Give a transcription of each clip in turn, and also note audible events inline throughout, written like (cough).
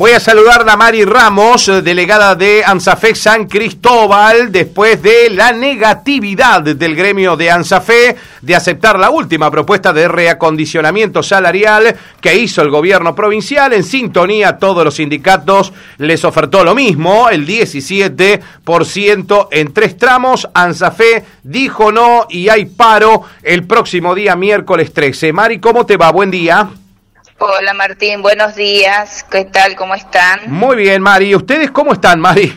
Voy a saludar a Mari Ramos, eh, delegada de ANSAFE San Cristóbal, después de la negatividad del gremio de ANSAFE de aceptar la última propuesta de reacondicionamiento salarial que hizo el gobierno provincial. En sintonía, todos los sindicatos les ofertó lo mismo, el 17% en tres tramos. ANSAFE dijo no y hay paro el próximo día, miércoles 13. Mari, ¿cómo te va? Buen día. Hola Martín, buenos días. ¿Qué tal? ¿Cómo están? Muy bien, Mari. ¿Ustedes cómo están, Mari?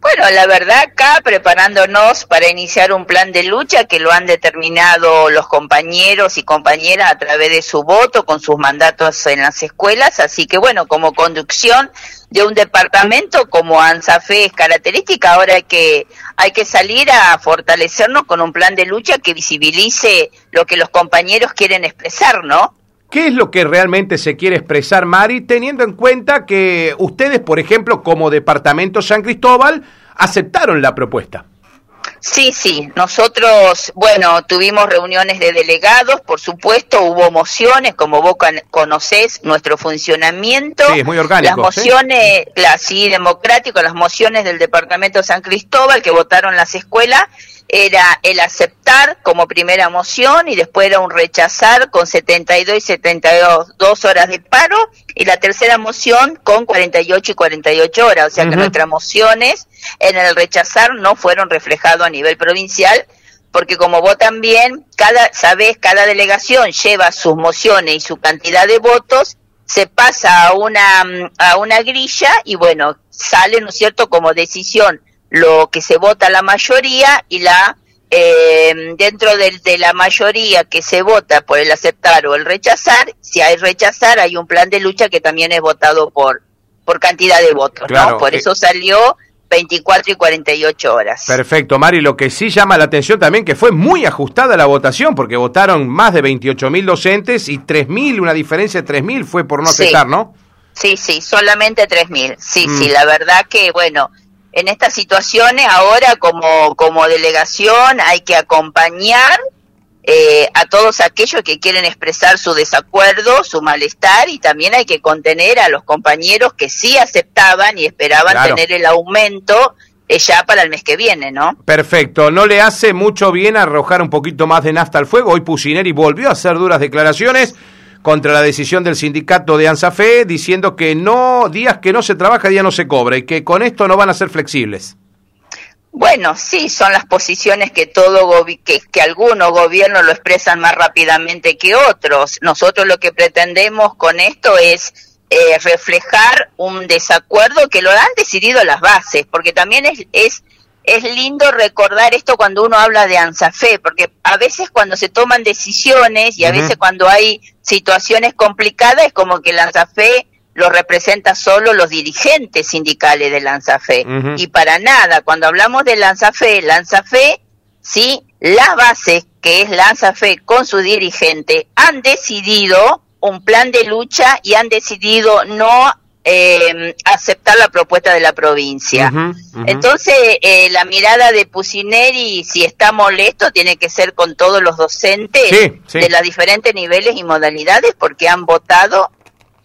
Bueno, la verdad acá preparándonos para iniciar un plan de lucha que lo han determinado los compañeros y compañeras a través de su voto con sus mandatos en las escuelas, así que bueno, como conducción de un departamento como ANSAFE es característica, ahora hay que hay que salir a fortalecernos con un plan de lucha que visibilice lo que los compañeros quieren expresar, ¿no? ¿Qué es lo que realmente se quiere expresar, Mari, teniendo en cuenta que ustedes, por ejemplo, como Departamento San Cristóbal, aceptaron la propuesta? Sí, sí, nosotros, bueno, tuvimos reuniones de delegados, por supuesto, hubo mociones, como vos conocés nuestro funcionamiento. Sí, es muy orgánico. Las mociones, sí, democrático, las mociones del Departamento San Cristóbal que votaron las escuelas era el aceptar como primera moción y después era un rechazar con 72 y 72 horas de paro y la tercera moción con 48 y 48 horas, o sea que nuestras mociones en el rechazar no fueron reflejadas a nivel provincial porque como vos también, cada, sabés, cada delegación lleva sus mociones y su cantidad de votos, se pasa a una, a una grilla y bueno, sale, ¿no es cierto?, como decisión lo que se vota la mayoría y la eh, dentro de, de, la mayoría que se vota por el aceptar o el rechazar, si hay rechazar hay un plan de lucha que también es votado por por cantidad de votos, ¿no? Por eh, eso salió 24 y 48 horas. Perfecto, Mari. Lo que sí llama la atención también que fue muy ajustada la votación, porque votaron más de 28 mil docentes y 3 mil, una diferencia de 3 mil fue por no aceptar, ¿no? Sí, sí, solamente 3 mil. Sí, sí, mm. la verdad que, bueno, en estas situaciones ahora como, como delegación hay que acompañar eh, a todos aquellos que quieren expresar su desacuerdo, su malestar y también hay que contener a los compañeros que sí aceptaban y esperaban tener el aumento eh, ya para el mes que viene, ¿no? Perfecto. ¿No le hace mucho bien arrojar un poquito más de nafta al fuego? Hoy Pusineri volvió a hacer duras declaraciones contra la decisión del sindicato de ANSAFE diciendo que no días que no se trabaja, día no se cobra y que con esto no van a ser flexibles. Bueno, sí, son las posiciones que todo que, que algunos gobiernos lo expresan más rápidamente que otros. Nosotros lo que pretendemos con esto es eh, reflejar un desacuerdo que lo han decidido las bases, porque también es es lindo recordar esto cuando uno habla de ANSAFE, porque a veces cuando se toman decisiones y a veces cuando hay situaciones complicadas es como que el ANSAFE lo representa solo los dirigentes sindicales del ANSAFE. Y para nada, cuando hablamos del ANSAFE, ANSAFE, sí, las bases que es la ANSAFE con su dirigente han decidido un plan de lucha y han decidido no eh, aceptar la propuesta de la provincia. Entonces, eh, la mirada de Pusineri, si está molesto, tiene que ser con todos los docentes de los diferentes niveles y modalidades, porque han votado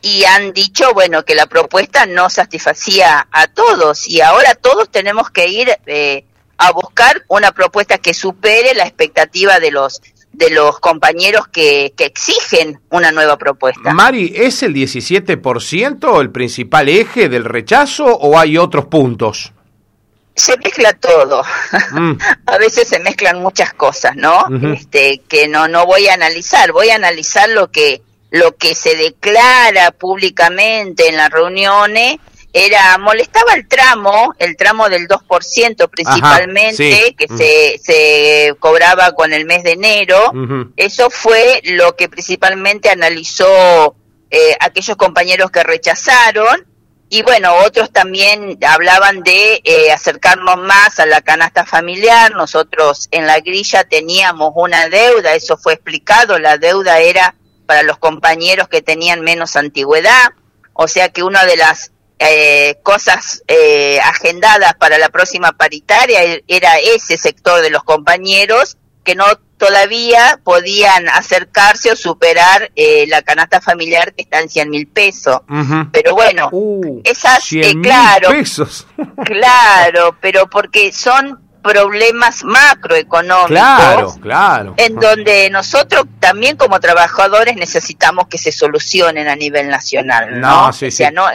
y han dicho, bueno, que la propuesta no satisfacía a todos. Y ahora todos tenemos que ir eh, a buscar una propuesta que supere la expectativa de los de los compañeros que, que, exigen una nueva propuesta. Mari, ¿es el 17% el principal eje del rechazo o hay otros puntos? Se mezcla todo. Mm. (laughs) a veces se mezclan muchas cosas, ¿no? Este que no no voy a analizar, voy a analizar lo que lo que se declara públicamente en las reuniones era molestaba el tramo, el tramo del 2% principalmente, que se, se cobraba con el mes de enero. Eso fue lo que principalmente analizó eh, aquellos compañeros que rechazaron. Y bueno, otros también hablaban de eh, acercarnos más a la canasta familiar. Nosotros en la grilla teníamos una deuda, eso fue explicado, la deuda era para los compañeros que tenían menos antigüedad. O sea que una de las eh, cosas eh, agendadas para la próxima paritaria e-, era ese sector de los compañeros que no todavía podían acercarse o superar eh, la canasta familiar que está en 100 mil pesos. Pero bueno, uh, esas, eh, claro, pesos. (laughs) claro, pero porque son problemas macroeconómicos claro, claro. en donde nosotros también como trabajadores necesitamos que se solucionen a nivel nacional no, o sea, no,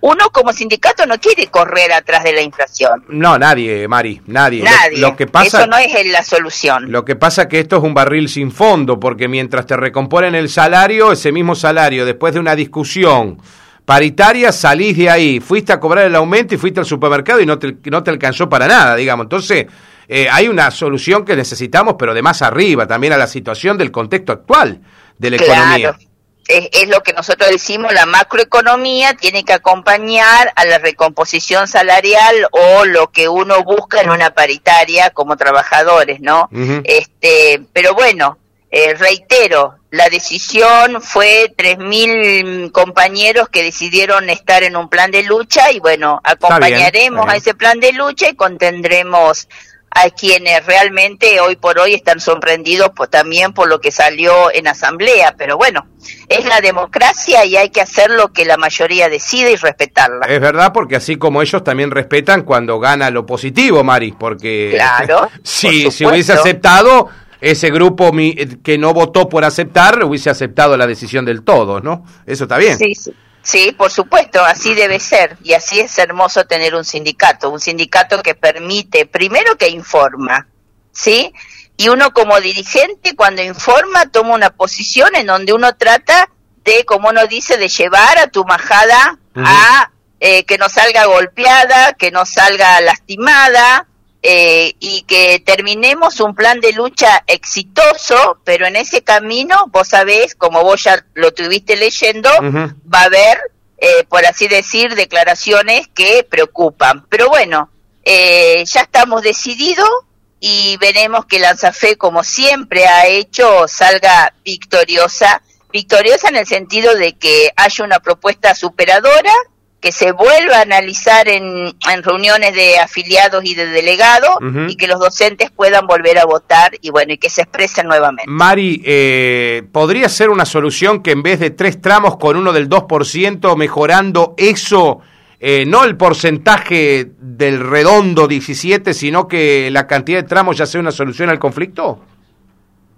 uno como sindicato no quiere correr atrás de la inflación. No nadie Mari nadie. Nadie. lo, que pasa eso no es la solución. Lo que pasa que esto es un barril sin fondo porque mientras te recomponen el salario ese mismo salario después de una discusión paritaria, salís de ahí, fuiste a cobrar el aumento y fuiste al supermercado y no te, no te alcanzó para nada, digamos. Entonces, eh, hay una solución que necesitamos, pero de más arriba, también a la situación del contexto actual de la economía. Es, es, lo que nosotros decimos, la macroeconomía tiene que acompañar a la recomposición salarial o lo que uno busca en una paritaria como trabajadores, ¿no? Este, pero bueno, eh, reitero, la decisión fue 3.000 compañeros que decidieron estar en un plan de lucha y bueno, acompañaremos a ese plan de lucha y contendremos a quienes realmente hoy por hoy están sorprendidos también por lo que salió en asamblea, pero bueno, es la democracia y hay que hacer lo que la mayoría decide y respetarla. Es verdad, porque así como ellos también respetan cuando gana lo positivo, Mari, porque claro, (laughs) si se hubiese aceptado ese grupo que no votó por aceptar hubiese aceptado la decisión del todo, ¿no? Eso está bien. Sí, sí. Sí, por supuesto, así debe ser. Y así es hermoso tener un sindicato, un sindicato que permite, primero que informa, ¿sí? Y uno como dirigente cuando informa toma una posición en donde uno trata de, como uno dice, de llevar a tu majada a eh, que no salga golpeada, que no salga lastimada, eh, y que terminemos un plan de lucha exitoso, pero en ese camino, vos sabés, como vos ya lo tuviste leyendo, va a haber, eh, por así decir, declaraciones que preocupan. Pero bueno, eh, ya estamos decididos y veremos que Lanzafe, como siempre ha hecho, salga victoriosa. Victoriosa en el sentido de que haya una propuesta superadora que se vuelva a analizar en, reuniones de afiliados y de delegados y que los docentes puedan volver a votar y bueno, y que se expresen nuevamente. Mari, eh, ¿podría ser una solución que en vez de tres tramos con uno del 2%, mejorando eso, eh, no el porcentaje del redondo 17, sino que la cantidad de tramos ya sea una solución al conflicto?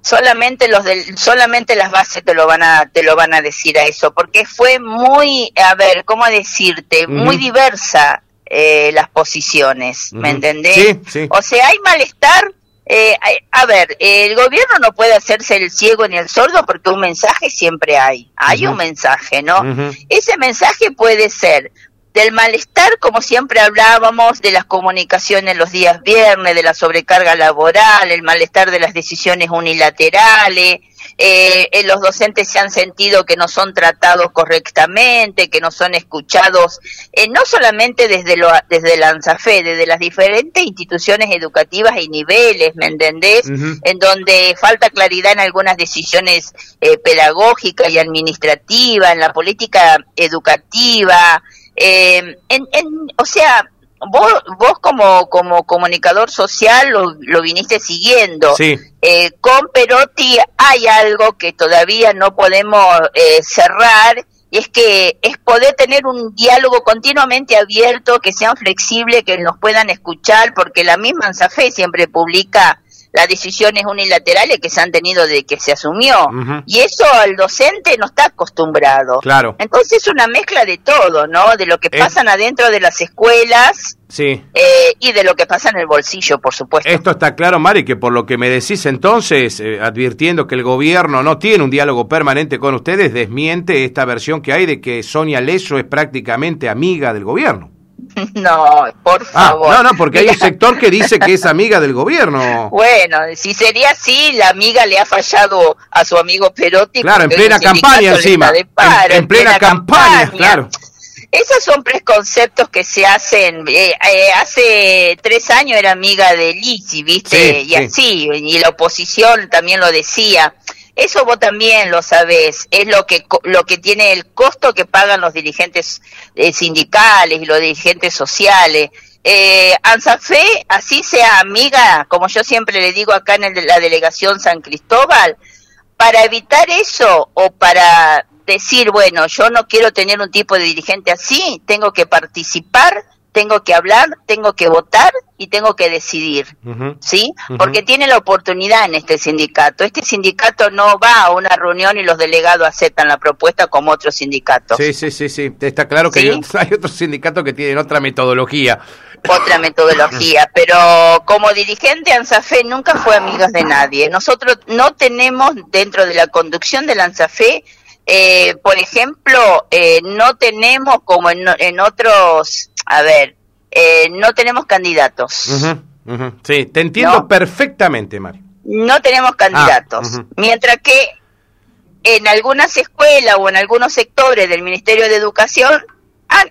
Solamente los del, solamente las bases te lo van a te lo van a decir a eso porque fue muy a ver cómo decirte muy diversa eh, las posiciones me entendés o sea hay malestar eh, a ver el gobierno no puede hacerse el ciego ni el sordo porque un mensaje siempre hay hay un mensaje no ese mensaje puede ser del malestar, como siempre hablábamos, de las comunicaciones los días viernes, de la sobrecarga laboral, el malestar de las decisiones unilaterales, eh, eh, los docentes se han sentido que no son tratados correctamente, que no son escuchados, eh, no solamente desde, lo, desde la ANSAFE, desde las diferentes instituciones educativas y niveles, ¿me entendés? En donde falta claridad en algunas decisiones eh, pedagógicas y administrativas, en la política educativa, eh, en, en, o sea, vos, vos como, como comunicador social lo, lo viniste siguiendo. Eh, con Perotti hay algo que todavía no podemos eh, cerrar y es que es poder tener un diálogo continuamente abierto, que sean flexibles, que nos puedan escuchar, porque la misma ANSAFE siempre publica las decisiones unilaterales que se han tenido de que se asumió. Y eso al docente no está acostumbrado. Claro. Entonces es una mezcla de todo, ¿no? De lo que pasan adentro de las escuelas. Sí. Eh, y de lo que pasa en el bolsillo, por supuesto. Esto está claro, Mari, que por lo que me decís entonces, eh, advirtiendo que el gobierno no tiene un diálogo permanente con ustedes, desmiente esta versión que hay de que Sonia Leso es prácticamente amiga del gobierno. (laughs) No, por ah, favor. no, no, porque hay un (laughs) sector que dice que es amiga del gobierno. Bueno, si sería así, la amiga le ha fallado a su amigo Perotti. Claro, en plena campaña encima. en, plena, campaña, claro. Esos son preconceptos que se hacen. Eh, eh, hace tres años era amiga de Lisi, ¿viste? y así, y la oposición también lo decía. Eso vos también lo sabés, es lo que, lo que tiene el costo que pagan los dirigentes eh, sindicales y los dirigentes sociales. eh, Ansafe, así sea amiga, como yo siempre le digo acá en la delegación San Cristóbal, para evitar eso o para decir, bueno, yo no quiero tener un tipo de dirigente así, tengo que participar tengo que hablar, tengo que votar y tengo que decidir, ¿sí? Porque tiene la oportunidad en este sindicato. Este sindicato no va a una reunión y los delegados aceptan la propuesta como otros sindicatos. Sí, sí, sí, sí. Está claro que (laughs) hay, otros sindicatos que tienen otra metodología. Otra metodología, (laughs) pero como dirigente ANSAFE nunca fue amigos de nadie. Nosotros no tenemos dentro de la conducción del ANSAFE eh, por ejemplo, eh, no tenemos como en, en, otros, a ver, eh, no tenemos candidatos. Sí, te entiendo perfectamente, Mario. No tenemos candidatos. Ah, Mientras que en algunas escuelas o en algunos sectores del Ministerio de Educación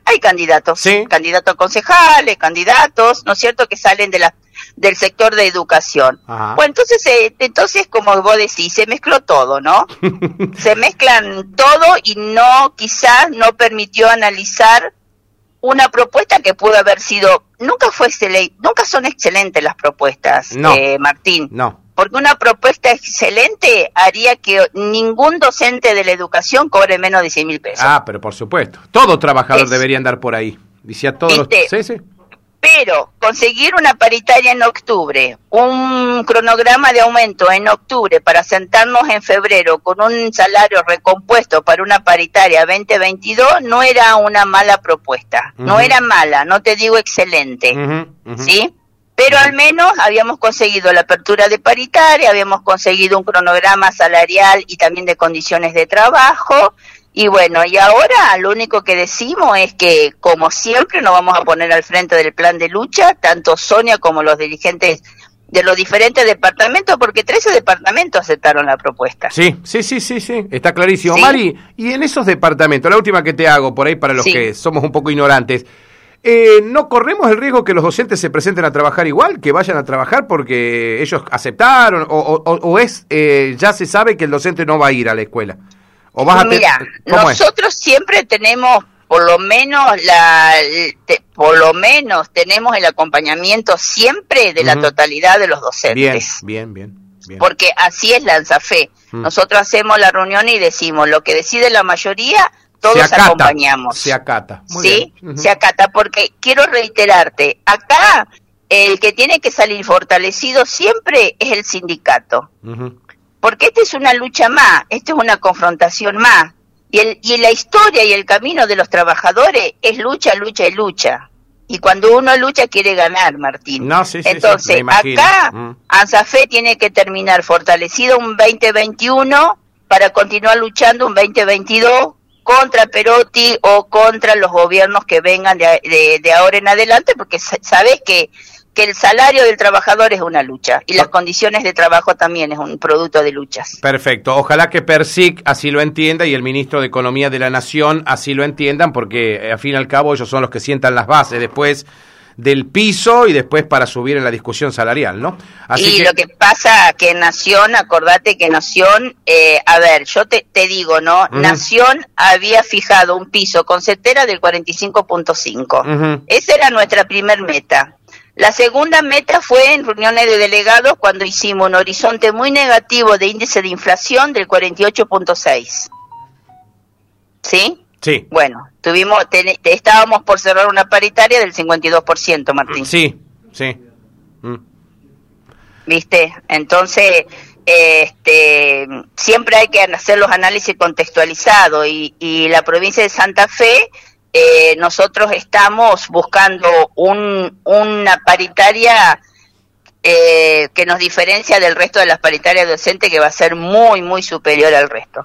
hay, candidatos, ¿Sí? candidatos concejales, candidatos, ¿no es cierto?, que salen de la del sector de educación. Bueno, entonces, eh, entonces, como vos decís, se mezcló todo, ¿no? (laughs) se mezclan todo y no, quizás no permitió analizar una propuesta que pudo haber sido, nunca fue excelente, nunca son excelentes las propuestas, no, eh, Martín. No. Porque una propuesta excelente haría que ningún docente de la educación cobre menos de 100 mil pesos. Ah, pero por supuesto. Todo trabajador debería andar por ahí. Decía todos los... Sí, sí. Pero conseguir una paritaria en octubre, un cronograma de aumento en octubre para sentarnos en febrero con un salario recompuesto para una paritaria 2022 no era una mala propuesta. No era mala, no te digo excelente. ¿Sí? Pero al menos habíamos conseguido la apertura de paritaria, habíamos conseguido un cronograma salarial y también de condiciones de trabajo, y bueno, y ahora lo único que decimos es que, como siempre, nos vamos a poner al frente del plan de lucha, tanto Sonia como los dirigentes de los diferentes departamentos, porque 13 departamentos aceptaron la propuesta. Sí, sí, sí, sí, sí, está clarísimo. Mari, y en esos departamentos, la última que te hago por ahí para los que somos un poco ignorantes, eh, ¿no corremos el riesgo que los docentes se presenten a trabajar igual, que vayan a trabajar porque ellos aceptaron, o, es, eh, ya se sabe que el docente no va a ir a la escuela? Mira, nosotros siempre tenemos por lo menos la por lo menos tenemos el acompañamiento siempre de la totalidad de los docentes. Bien, bien, bien. Porque así es la ANSAFE. Nosotros hacemos la reunión y decimos lo que decide la mayoría, todos acompañamos. Se acata. sí, se acata porque quiero reiterarte, acá el que tiene que salir fortalecido siempre es el sindicato porque esta es una lucha más, esta es una confrontación más. Y, el, y la historia y el camino de los trabajadores es lucha, lucha y lucha. Y cuando uno lucha quiere ganar, Martín. No, sí, sí, Entonces, acá mm. ANSAFE tiene que terminar fortalecido un 2021 para continuar luchando un 2022 contra Perotti o contra los gobiernos que vengan de, de ahora en adelante, porque sabes que que el salario del trabajador es una lucha y las condiciones de trabajo también es un producto de luchas. Perfecto. Ojalá que Persic así lo entienda y el ministro de Economía de la Nación así lo entiendan porque eh, al fin y al cabo ellos son los que sientan las bases después del piso y después para subir en la discusión salarial, ¿no? Así y lo que pasa que Nación, acordate que Nación, eh, a ver, yo te, te digo, ¿no? Nación había fijado un piso con cetera del 45.5. Esa era nuestra primer meta. La segunda meta fue en reuniones de delegados cuando hicimos un horizonte muy negativo de índice de inflación del 48.6. ¿Sí? Sí. Bueno, tuvimos, estábamos por cerrar una paritaria del 52%, Martín. Sí, sí. Mm. ¿Viste? Entonces, este, siempre hay que hacer los análisis contextualizados y, y la provincia de Santa Fe eh, nosotros estamos buscando un, una paritaria eh, que nos diferencia del resto de las paritarias docentes que va a ser muy, muy superior al resto.